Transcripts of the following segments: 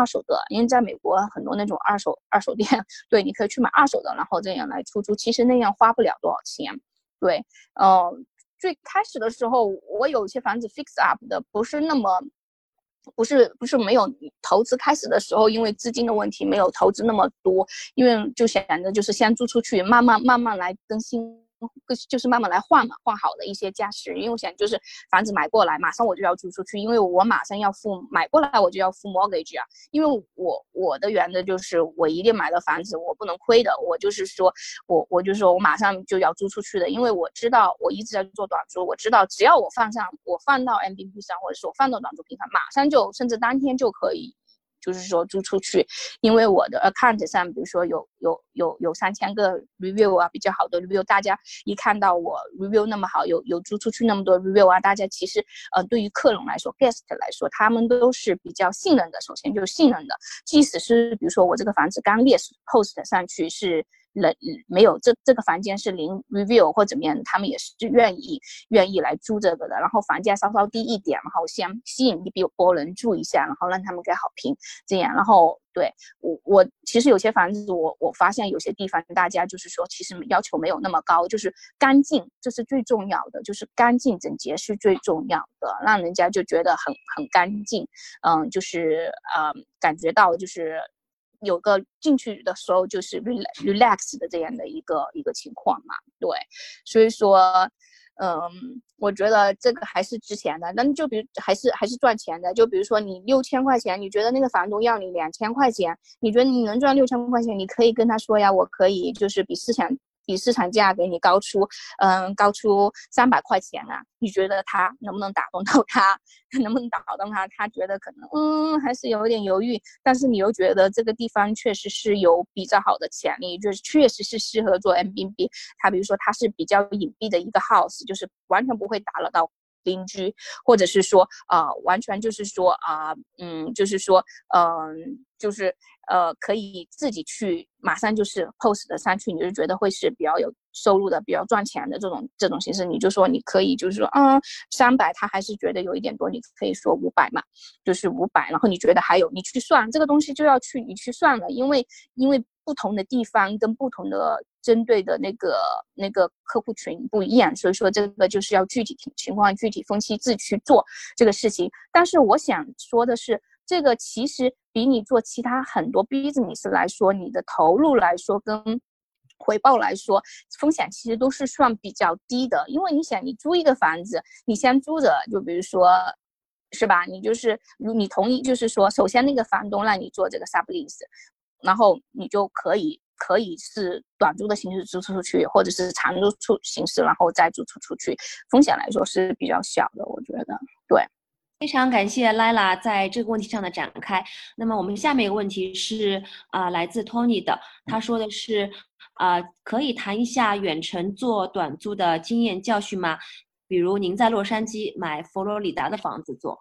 二手的，因为在美国很多那种二手二手店，对，你可以去买二手的，然后这样来出租，其实那样花不了多少钱。对，嗯，最开始的时候，我有些房子 fix up 的，不是那么，不是不是没有投资，开始的时候因为资金的问题没有投资那么多，因为就想着就是先租出去，慢慢慢慢来更新。就是慢慢来换嘛，换好的一些家饰，因为我想就是房子买过来，马上我就要租出去，因为我马上要付买过来我就要付 mortgage 啊，因为我我的原则就是我一定买了房子我不能亏的，我就是说我我就说我马上就要租出去的，因为我知道我一直在做短租，我知道只要我放上我放到 M B B 上或者是我放到短租平台，马上就甚至当天就可以。就是说租出去，因为我的 account 上，比如说有有有有三千个 review 啊，比较好的 review，大家一看到我 review 那么好，有有租出去那么多 review 啊，大家其实呃对于客人来说，guest 来说，他们都是比较信任的。首先就是信任的，即使是比如说我这个房子刚列 post 上去是。人没有这这个房间是零 review 或怎么样，他们也是愿意愿意来租这个的。然后房价稍稍低一点，然后先吸引一波人住一下，然后让他们给好评，这样。然后对我我其实有些房子，我我发现有些地方大家就是说，其实要求没有那么高，就是干净，这是最重要的，就是干净整洁是最重要的，让人家就觉得很很干净，嗯，就是呃感觉到就是。有个进去的时候就是 relax 的这样的一个一个情况嘛，对，所以说，嗯，我觉得这个还是值钱的。那就比如还是还是赚钱的，就比如说你六千块钱，你觉得那个房东要你两千块钱，你觉得你能赚六千块钱，你可以跟他说呀，我可以就是比市场。比市场价给你高出，嗯，高出三百块钱啊？你觉得他能不能打动到他？能不能打动他？他觉得可能，嗯，还是有点犹豫。但是你又觉得这个地方确实是有比较好的潜力，就是确实是适合做 M B B。他比如说他是比较隐蔽的一个 house，就是完全不会打扰到邻居，或者是说，呃，完全就是说，啊，嗯，就是说，嗯，就是。呃，可以自己去，马上就是 post 的上去，你就觉得会是比较有收入的、比较赚钱的这种这种形式，你就说你可以，就是说，嗯，三百他还是觉得有一点多，你可以说五百嘛，就是五百，然后你觉得还有，你去算这个东西就要去你去算了，因为因为不同的地方跟不同的针对的那个那个客户群不一样，所以说这个就是要具体情况具体分析自己去做这个事情。但是我想说的是。这个其实比你做其他很多 business 来说，你的投入来说跟回报来说，风险其实都是算比较低的。因为你想，你租一个房子，你先租着，就比如说，是吧？你就是如你同意，就是说，首先那个房东让你做这个 sublease，然后你就可以可以是短租的形式租出去，或者是长租出形式，然后再租出出去，风险来说是比较小的，我觉得，对。非常感谢 Lila 在这个问题上的展开。那么我们下面一个问题是啊，来自 Tony 的，他说的是啊，可以谈一下远程做短租的经验教训吗？比如您在洛杉矶买佛罗里达的房子做。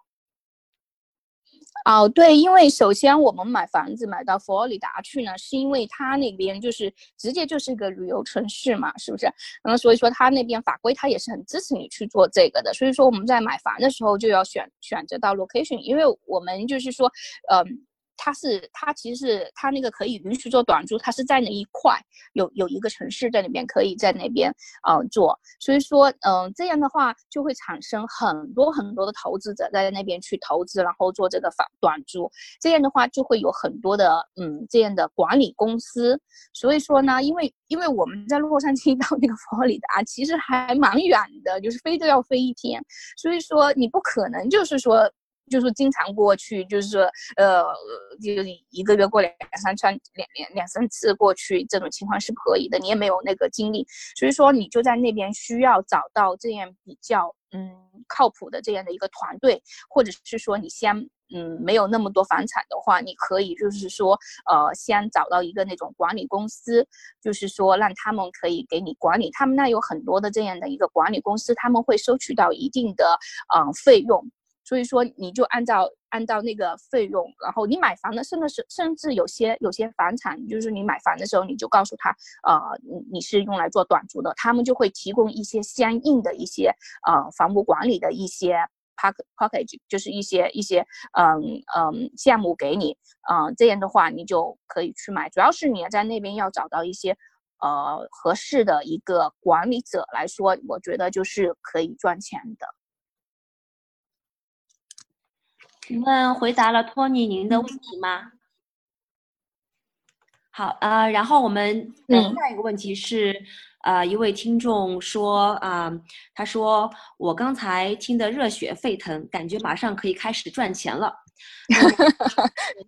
哦，对，因为首先我们买房子买到佛罗里达去呢，是因为它那边就是直接就是一个旅游城市嘛，是不是？那么所以说它那边法规它也是很支持你去做这个的。所以说我们在买房的时候就要选选择到 location，因为我们就是说，嗯。它是，它其实是它那个可以允许做短租，它是在那一块有有一个城市在那边可以在那边呃做，所以说嗯这样的话就会产生很多很多的投资者在那边去投资，然后做这个房短租，这样的话就会有很多的嗯这样的管理公司，所以说呢，因为因为我们在洛杉矶 到那个佛罗里达其实还蛮远的，就是飞都要飞一天，所以说你不可能就是说。就是经常过去，就是说，呃，就一个月过两三圈，两两两三次过去，这种情况是可以的。你也没有那个精力，所以说你就在那边需要找到这样比较嗯靠谱的这样的一个团队，或者是说你先嗯没有那么多房产的话，你可以就是说呃先找到一个那种管理公司，就是说让他们可以给你管理，他们那有很多的这样的一个管理公司，他们会收取到一定的嗯费用。所以说，你就按照按照那个费用，然后你买房的，甚至是甚至有些有些房产，就是你买房的时候，你就告诉他，呃，你你是用来做短租的，他们就会提供一些相应的一些呃房屋管理的一些 pack package，就是一些一些嗯嗯项目给你，嗯，这样的话你就可以去买。主要是你在那边要找到一些呃合适的一个管理者来说，我觉得就是可以赚钱的。请问回答了托尼您的问题吗？好，呃，然后我们下一个问题是，呃，一位听众说，啊，他说我刚才听得热血沸腾，感觉马上可以开始赚钱了。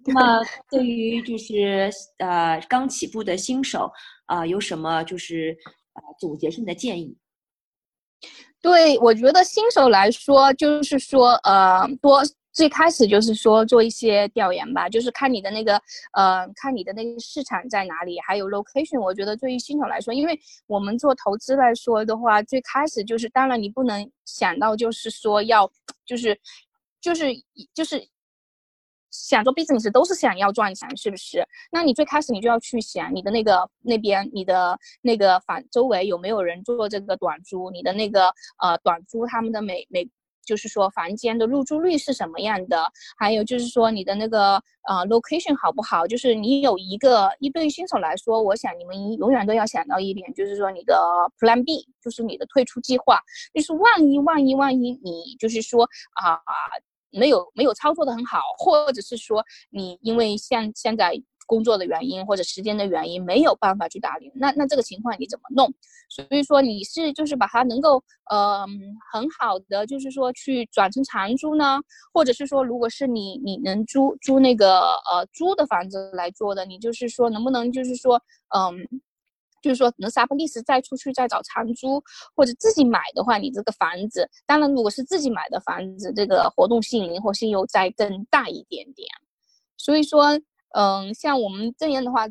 那 么，对于就是呃刚起步的新手，啊，有什么就是呃总结性的建议？对我觉得新手来说，就是说，呃，多。最开始就是说做一些调研吧，就是看你的那个，呃，看你的那个市场在哪里，还有 location。我觉得对于新手来说，因为我们做投资来说的话，最开始就是，当然你不能想到就是说要，就是，就是就是想做 business 都是想要赚钱，是不是？那你最开始你就要去想你的那个那边，你的那个反周围有没有人做这个短租，你的那个呃短租他们的每每。就是说房间的入住率是什么样的？还有就是说你的那个呃 location 好不好？就是你有一个一对新手来说，我想你们永远都要想到一点，就是说你的 plan B，就是你的退出计划。就是万一万一万一你就是说啊没有没有操作的很好，或者是说你因为像现在。工作的原因或者时间的原因没有办法去打理，那那这个情况你怎么弄？所以说你是就是把它能够呃很好的就是说去转成长租呢，或者是说如果是你你能租租那个呃租的房子来做的，你就是说能不能就是说嗯就是说能 sublease 再出去再找长租，或者自己买的话，你这个房子当然如果是自己买的房子，这个活动性灵活性又再更大一点点，所以说。嗯，像我们这样的话。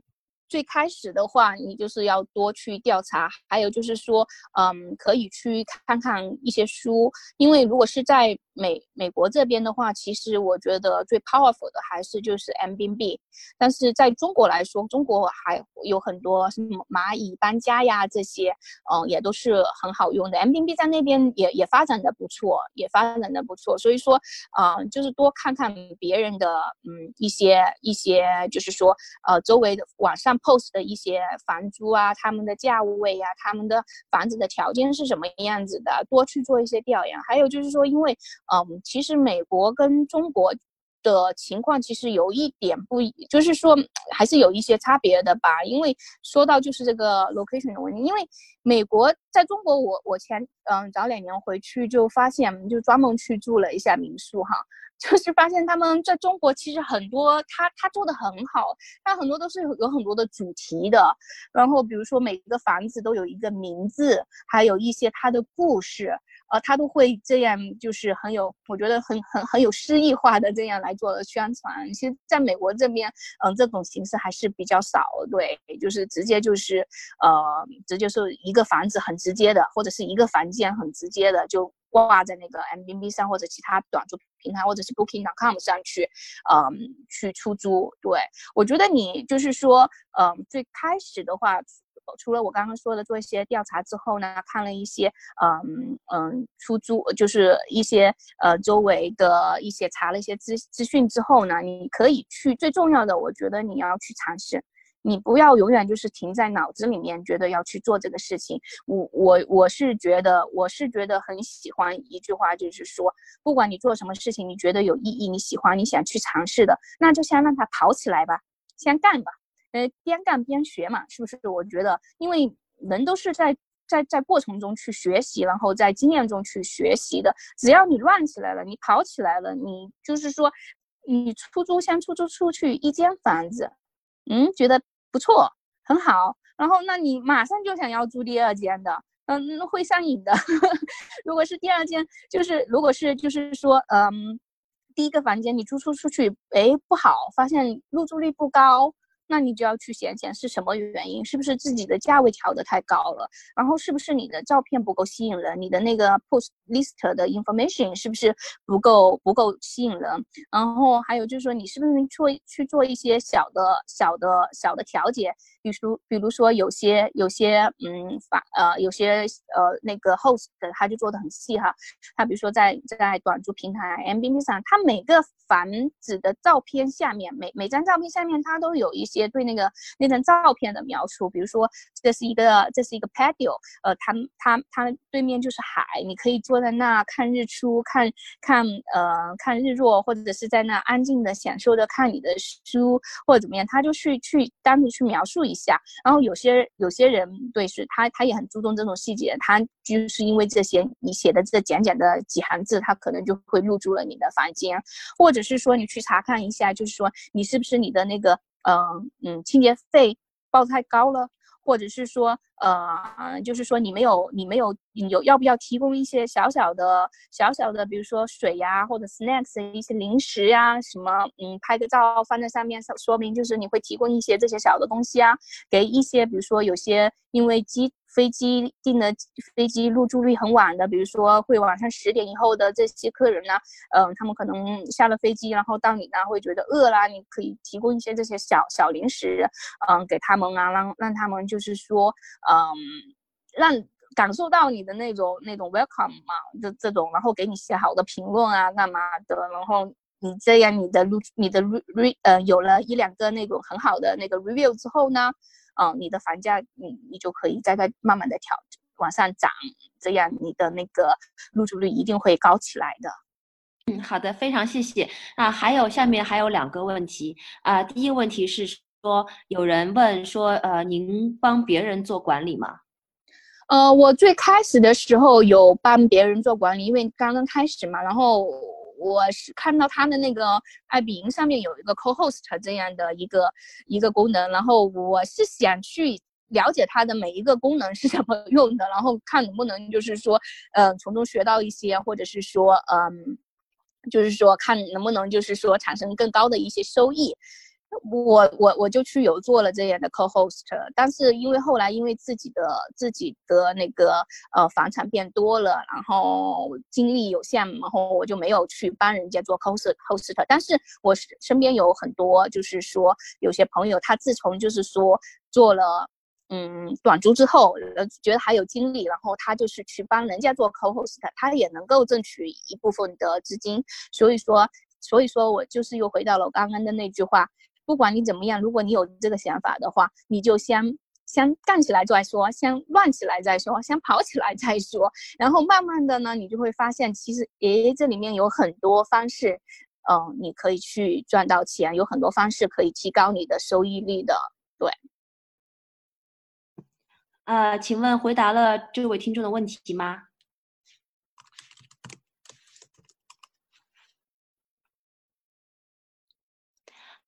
最开始的话，你就是要多去调查，还有就是说，嗯，可以去看看一些书，因为如果是在美美国这边的话，其实我觉得最 powerful 的还是就是 M B B，但是在中国来说，中国还有很多什么蚂蚁搬家呀这些，嗯，也都是很好用的。M B B 在那边也也发展的不错，也发展的不错，所以说，嗯，就是多看看别人的，嗯，一些一些，就是说，呃，周围的网上。Post 的一些房租啊，他们的价位呀，他们的房子的条件是什么样子的，多去做一些调研。还有就是说，因为嗯，其实美国跟中国的情况其实有一点不一，就是说还是有一些差别的吧。因为说到就是这个 location 的问题，因为美国在中国，我我前嗯早两年回去就发现，就专门去住了一下民宿哈。就是发现他们在中国其实很多，他他做的很好，他很多都是有很多的主题的，然后比如说每一个房子都有一个名字，还有一些它的故事，呃，他都会这样，就是很有，我觉得很很很有诗意化的这样来做宣传。其实在美国这边，嗯，这种形式还是比较少，对，就是直接就是呃，直接是一个房子很直接的，或者是一个房间很直接的就。挂在那个 M B B 上或者其他短租平台，或者是 Booking.com 上去，嗯，去出租。对我觉得你就是说，嗯，最开始的话，除了我刚刚说的做一些调查之后呢，看了一些，嗯嗯，出租就是一些呃周围的一些查了一些资资讯之后呢，你可以去。最重要的，我觉得你要去尝试。你不要永远就是停在脑子里面，觉得要去做这个事情。我我我是觉得，我是觉得很喜欢一句话，就是说，不管你做什么事情，你觉得有意义，你喜欢，你想去尝试的，那就先让它跑起来吧，先干吧。呃，边干边学嘛，是不是？我觉得，因为人都是在在在过程中去学习，然后在经验中去学习的。只要你乱起来了，你跑起来了，你就是说，你出租先出租出去一间房子。嗯，觉得不错，很好。然后，那你马上就想要租第二间的，嗯，会上瘾的。如果是第二间，就是如果是就是说，嗯，第一个房间你租出出去，哎，不好，发现入住率不高，那你就要去想想是什么原因，是不是自己的价位调得太高了，然后是不是你的照片不够吸引人，你的那个 post list 的 information 是不是不够不够吸引人，然后还有就是说你是不是做去做一些小的小的小的调节。比如，比如说有些有些嗯法呃有些呃那个 host 他就做的很细哈，他比如说在在短租平台 M B B 上，他每个房子的照片下面每每张照片下面他都有一些对那个那张照片的描述，比如说这是一个这是一个 patio，呃，它它它对面就是海，你可以坐在那看日出，看看呃看日落，或者是在那安静的享受着看你的书或者怎么样，他就去去单独去描述。一下，然后有些有些人对是他他也很注重这种细节，他就是因为这些你写的这简简的几行字，他可能就会入住了你的房间，或者是说你去查看一下，就是说你是不是你的那个嗯嗯清洁费报太高了。或者是说，呃，就是说你没有，你没有，你有要不要提供一些小小的、小小的，比如说水呀，或者 snacks 一些零食呀，什么，嗯，拍个照放在上面，说明就是你会提供一些这些小的东西啊，给一些，比如说有些因为机。飞机订的飞机入住率很晚的，比如说会晚上十点以后的这些客人呢，嗯，他们可能下了飞机，然后到你那会觉得饿啦，你可以提供一些这些小小零食，嗯，给他们啊，让让他们就是说，嗯，让感受到你的那种那种 welcome 嘛，这这种，然后给你写好的评论啊，干嘛的，然后你这样你的入你的 re 呃有了一两个那种很好的那个 review 之后呢？嗯，你的房价，你你就可以再再慢慢的调往上涨，这样你的那个入住率一定会高起来的。嗯，好的，非常谢谢。那还有下面还有两个问题啊，第一个问题是说有人问说，呃，您帮别人做管理吗？呃，我最开始的时候有帮别人做管理，因为刚刚开始嘛，然后。我是看到他的那个爱彼迎上面有一个 co-host 这样的一个一个功能，然后我是想去了解它的每一个功能是怎么用的，然后看能不能就是说，嗯，从中学到一些，或者是说，嗯，就是说看能不能就是说产生更高的一些收益。我我我就去有做了这样的 co-host，但是因为后来因为自己的自己的那个呃房产变多了，然后精力有限，然后我就没有去帮人家做 co-host。但是我身边有很多就是说有些朋友，他自从就是说做了嗯短租之后，觉得还有精力，然后他就是去帮人家做 co-host，他也能够挣取一部分的资金。所以说所以说我就是又回到了我刚刚的那句话。不管你怎么样，如果你有这个想法的话，你就先先干起来再说，先乱起来再说，先跑起来再说，然后慢慢的呢，你就会发现，其实诶，这里面有很多方式，嗯，你可以去赚到钱，有很多方式可以提高你的收益率的。对。呃，请问回答了这位听众的问题吗？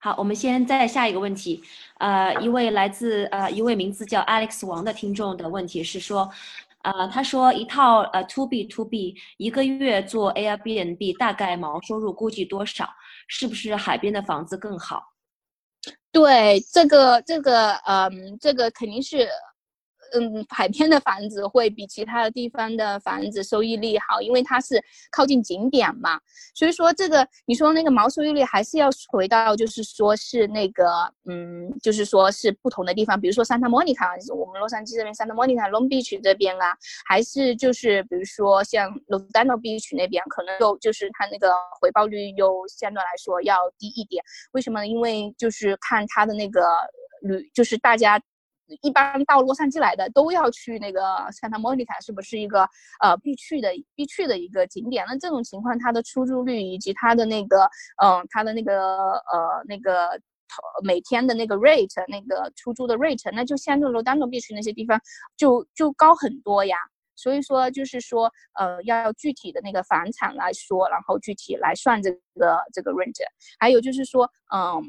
好，我们先再下一个问题。呃，一位来自呃一位名字叫 Alex 王的听众的问题是说，呃，他说一套呃 To B To B 一个月做 Airbnb 大概毛收入估计多少？是不是海边的房子更好？对，这个这个嗯，这个肯定是。嗯，海边的房子会比其他的地方的房子收益率好，因为它是靠近景点嘛。所以说这个你说那个毛收益率还是要回到，就是说是那个，嗯，就是说是不同的地方，比如说 Santa Monica，我们洛杉矶这边 Santa Monica Long Beach 这边啊，还是就是比如说像 Lodano Beach 那边，可能又就是它那个回报率又相对来说要低一点。为什么呢？因为就是看它的那个旅，就是大家。一般到洛杉矶来的都要去那个 Santa Monica，是不是一个呃必去的必去的一个景点？那这种情况，它的出租率以及它的那个嗯，它的那个呃那个每天的那个 rate，那个出租的 rate，那就相对罗丹诺必去那些地方就就高很多呀。所以说，就是说，呃，要具体的那个房产来说，然后具体来算这个这个 rent。还有就是说，嗯，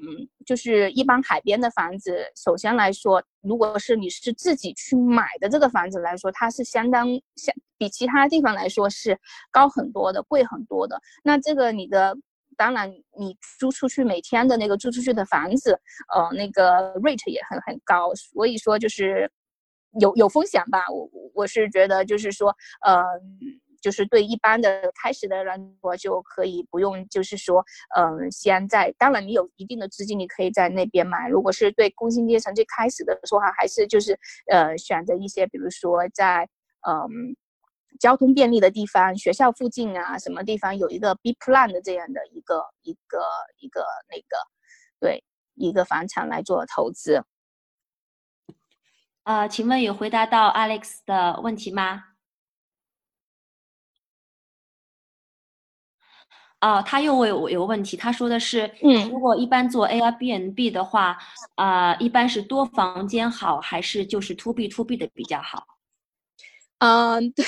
就是一般海边的房子，首先来说，如果是你是自己去买的这个房子来说，它是相当相比其他地方来说是高很多的，贵很多的。那这个你的当然你租出去每天的那个租出去的房子，呃，那个 rate 也很很高，所以说就是有有风险吧。我我是觉得就是说，呃。就是对一般的开始的人，我就可以不用，就是说，嗯，先在，当然你有一定的资金，你可以在那边买。如果是对工薪阶层最开始的说话，还是就是，呃，选择一些，比如说在，嗯，交通便利的地方，学校附近啊，什么地方有一个 B plan 的这样的一个一个一个那个，对，一个房产来做投资。呃，请问有回答到 Alex 的问题吗？哦，他又问我有个问题，他说的是，嗯，如果一般做 Airbnb 的话，啊，一般是多房间好，还是就是 To B To B 的比较好？嗯，对，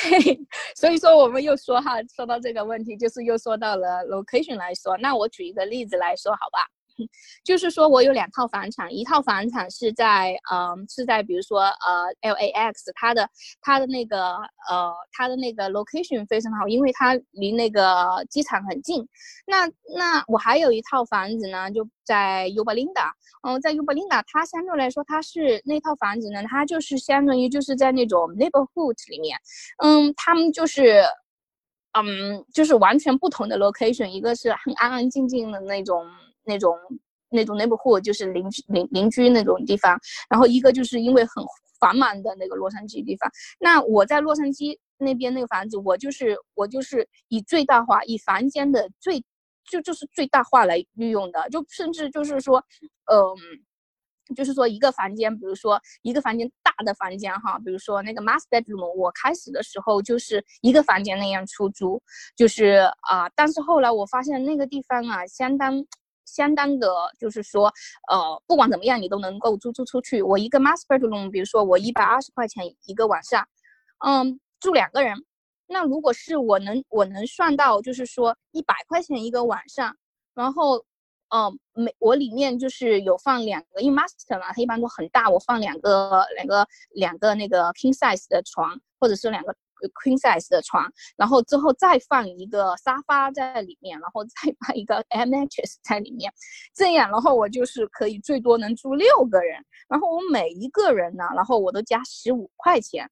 所以说我们又说哈，说到这个问题，就是又说到了 location 来说，那我举一个例子来说，好吧？就是说我有两套房产，一套房产是在，嗯，是在比如说，呃，LAX，它的它的那个，呃，它的那个 location 非常好，因为它离那个机场很近。那那我还有一套房子呢，就在 Yuba Linda，嗯，在 Yuba Linda，它相对来说它是那套房子呢，它就是相当于就是在那种 neighborhood 里面，嗯，他们就是，嗯，就是完全不同的 location，一个是很安安静静的那种。那种那种 neighborhood 就是邻居邻邻居那种地方，然后一个就是因为很繁忙的那个洛杉矶地方。那我在洛杉矶那边那个房子，我就是我就是以最大化，以房间的最就就是最大化来利用的，就甚至就是说，嗯，就是说一个房间，比如说一个房间大的房间哈，比如说那个 master bedroom，我开始的时候就是一个房间那样出租，就是啊，但是后来我发现那个地方啊，相当。相当的，就是说，呃，不管怎么样，你都能够租租出去。我一个 master room，比如说我一百二十块钱一个晚上，嗯，住两个人。那如果是我能我能算到，就是说一百块钱一个晚上，然后，嗯，每我里面就是有放两个，因为 master 嘛，它一般都很大，我放两个两个两个那个 king size 的床，或者是两个。Queen size 的床，然后之后再放一个沙发在里面，然后再 放一个 mattress 在里面，这样，然后我就是可以最多能住六个人，然后我每一个人呢，然后我都加十五块钱，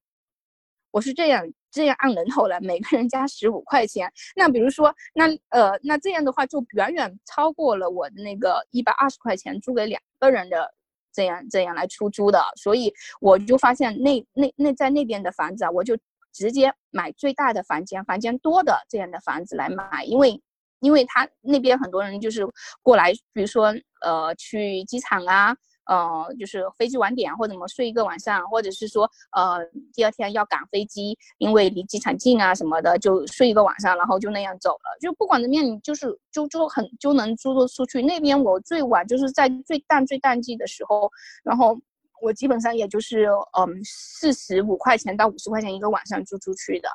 我是这样这样按人头来，每个人加十五块钱。那比如说，那呃，那这样的话就远远超过了我的那个一百二十块钱租给两个人的这样这样来出租的，所以我就发现那那那在那边的房子啊，我就。直接买最大的房间，房间多的这样的房子来买，因为，因为他那边很多人就是过来，比如说，呃，去机场啊，呃，就是飞机晚点或者怎么睡一个晚上，或者是说，呃，第二天要赶飞机，因为离机场近啊什么的，就睡一个晚上，然后就那样走了。就不管怎么样，你就是就就很就能租得出去。那边我最晚就是在最淡最淡季的时候，然后。我基本上也就是嗯四十五块钱到五十块钱一个晚上租出去的，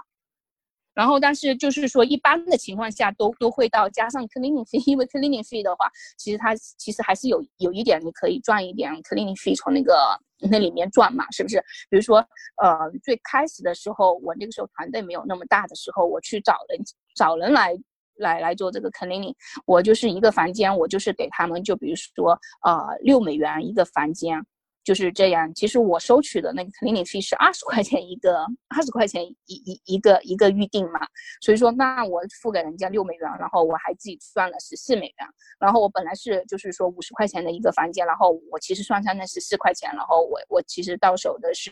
然后但是就是说一般的情况下都都会到加上 cleaning fee，因为 cleaning fee 的话，其实它其实还是有有一点你可以赚一点 cleaning fee 从那个那里面赚嘛，是不是？比如说呃最开始的时候，我那个时候团队没有那么大的时候，我去找人找人来来来做这个 cleaning，我就是一个房间，我就是给他们就比如说呃六美元一个房间。就是这样，其实我收取的那个 cleaning fee 是二十块钱一个，二十块钱一一一个一个预定嘛，所以说那我付给人家六美元，然后我还自己算了十四美元，然后我本来是就是说五十块钱的一个房间，然后我其实算上那十四块钱，然后我我其实到手的是，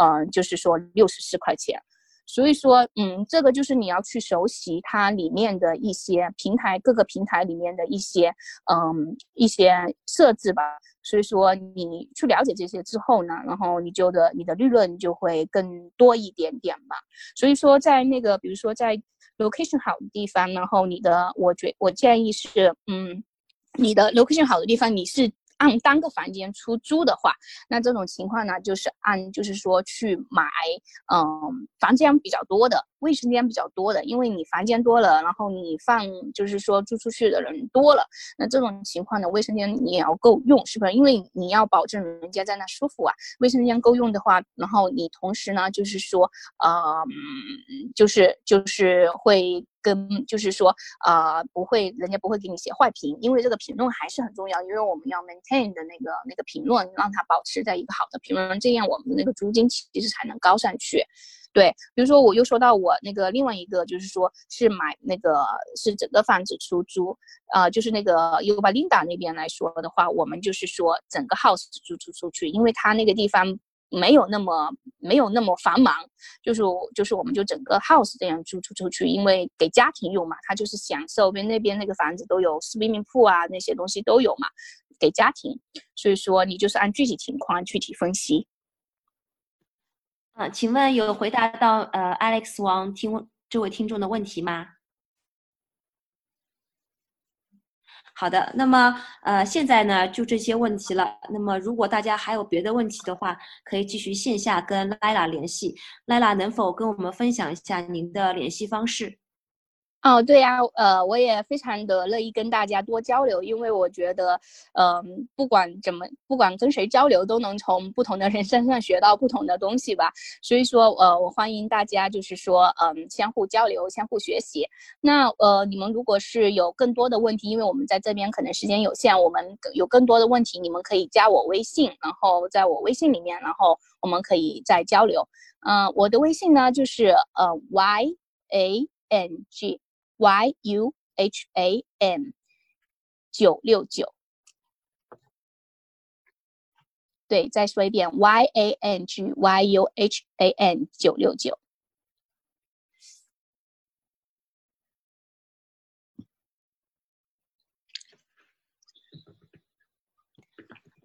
嗯，就是说六十四块钱，所以说嗯，这个就是你要去熟悉它里面的一些平台，各个平台里面的一些嗯一些设置吧。所以说，你去了解这些之后呢，然后你就的你的利润就会更多一点点吧。所以说，在那个比如说在 location 好的地方，然后你的，我觉我建议是，嗯，你的 location 好的地方，你是。按单个房间出租的话，那这种情况呢，就是按就是说去买，嗯，房间比较多的，卫生间比较多的，因为你房间多了，然后你放就是说租出去的人多了，那这种情况呢，卫生间你也要够用，是不是？因为你要保证人家在那舒服啊，卫生间够用的话，然后你同时呢，就是说，呃，就是就是会跟就是说啊不会，人家不会给你写坏评，因为这个评论还是很重要，因为我们要 maintain 的那个那个评论，让它保持在一个好的评论，这样我们的那个租金其实才能高上去。对，比如说我又说到我那个另外一个，就是说是买那个是整个房子出租，呃，就是那个 u b a l i n d a 那边来说的话，我们就是说整个 house 租出出去，因为它那个地方没有那么没有那么繁忙，就是就是我们就整个 house 这样租出出去，因为给家庭用嘛，他就是享受边那边那个房子都有 swimming pool 啊那些东西都有嘛，给家庭，所以说你就是按具体情况具体分析。啊，请问有回答到呃 Alex 王听这位听众的问题吗？好的，那么呃现在呢就这些问题了。那么如果大家还有别的问题的话，可以继续线下跟 Lila 联系。Lila 能否跟我们分享一下您的联系方式？哦，对呀，呃，我也非常的乐意跟大家多交流，因为我觉得，嗯，不管怎么，不管跟谁交流，都能从不同的人身上学到不同的东西吧。所以说，呃，我欢迎大家，就是说，嗯，相互交流，相互学习。那，呃，你们如果是有更多的问题，因为我们在这边可能时间有限，我们有更多的问题，你们可以加我微信，然后在我微信里面，然后我们可以再交流。嗯，我的微信呢，就是呃，y a n g。Y u h a n 九六九，对，再说一遍，y a n g y u h a n 九六九。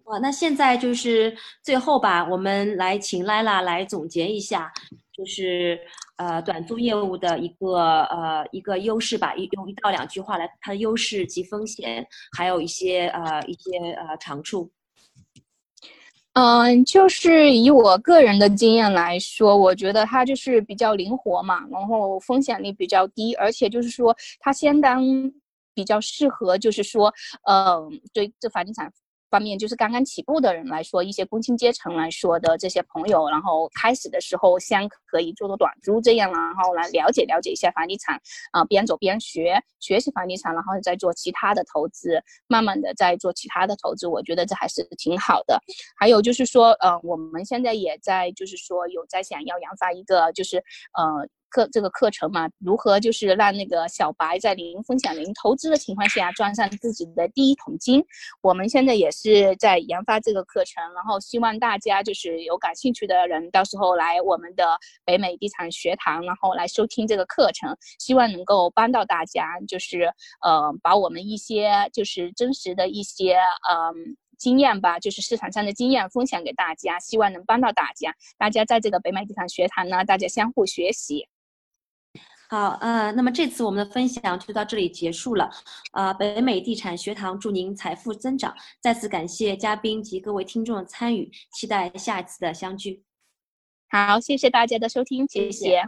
哇，那现在就是最后吧，我们来请 Lila 来总结一下，就是。呃，短租业务的一个呃一个优势吧，一用一到两句话来，它的优势及风险，还有一些呃一些呃长处。嗯，就是以我个人的经验来说，我觉得它就是比较灵活嘛，然后风险率比较低，而且就是说它相当比较适合，就是说，嗯，对这房地产。方面就是刚刚起步的人来说，一些工薪阶层来说的这些朋友，然后开始的时候先可以做做短租这样，然后来了解了解一下房地产，啊，边走边学学习房地产，然后再做其他的投资，慢慢的再做其他的投资，我觉得这还是挺好的。还有就是说，呃，我们现在也在就是说有在想要研发一个就是呃。课这个课程嘛，如何就是让那个小白在零风险、零投资的情况下赚上自己的第一桶金？我们现在也是在研发这个课程，然后希望大家就是有感兴趣的人，到时候来我们的北美地产学堂，然后来收听这个课程，希望能够帮到大家，就是呃，把我们一些就是真实的一些嗯。经验吧，就是市场上的经验分享给大家，希望能帮到大家。大家在这个北美地产学堂呢，大家相互学习。好，呃，那么这次我们的分享就到这里结束了。呃，北美地产学堂祝您财富增长。再次感谢嘉宾及各位听众的参与，期待下一次的相聚。好，谢谢大家的收听，谢谢。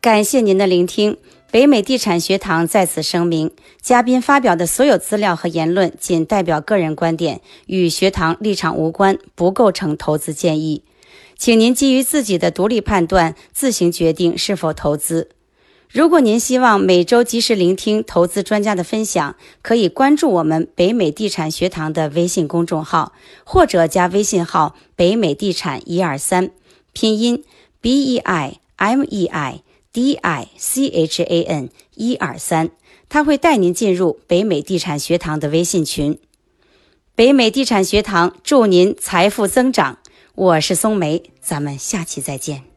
感谢您的聆听。北美地产学堂在此声明：嘉宾发表的所有资料和言论仅代表个人观点，与学堂立场无关，不构成投资建议。请您基于自己的独立判断，自行决定是否投资。如果您希望每周及时聆听投资专家的分享，可以关注我们北美地产学堂的微信公众号，或者加微信号“北美地产一二三”，拼音 B E I M E I。D I C H A N 一二三，他会带您进入北美地产学堂的微信群。北美地产学堂祝您财富增长。我是松梅，咱们下期再见。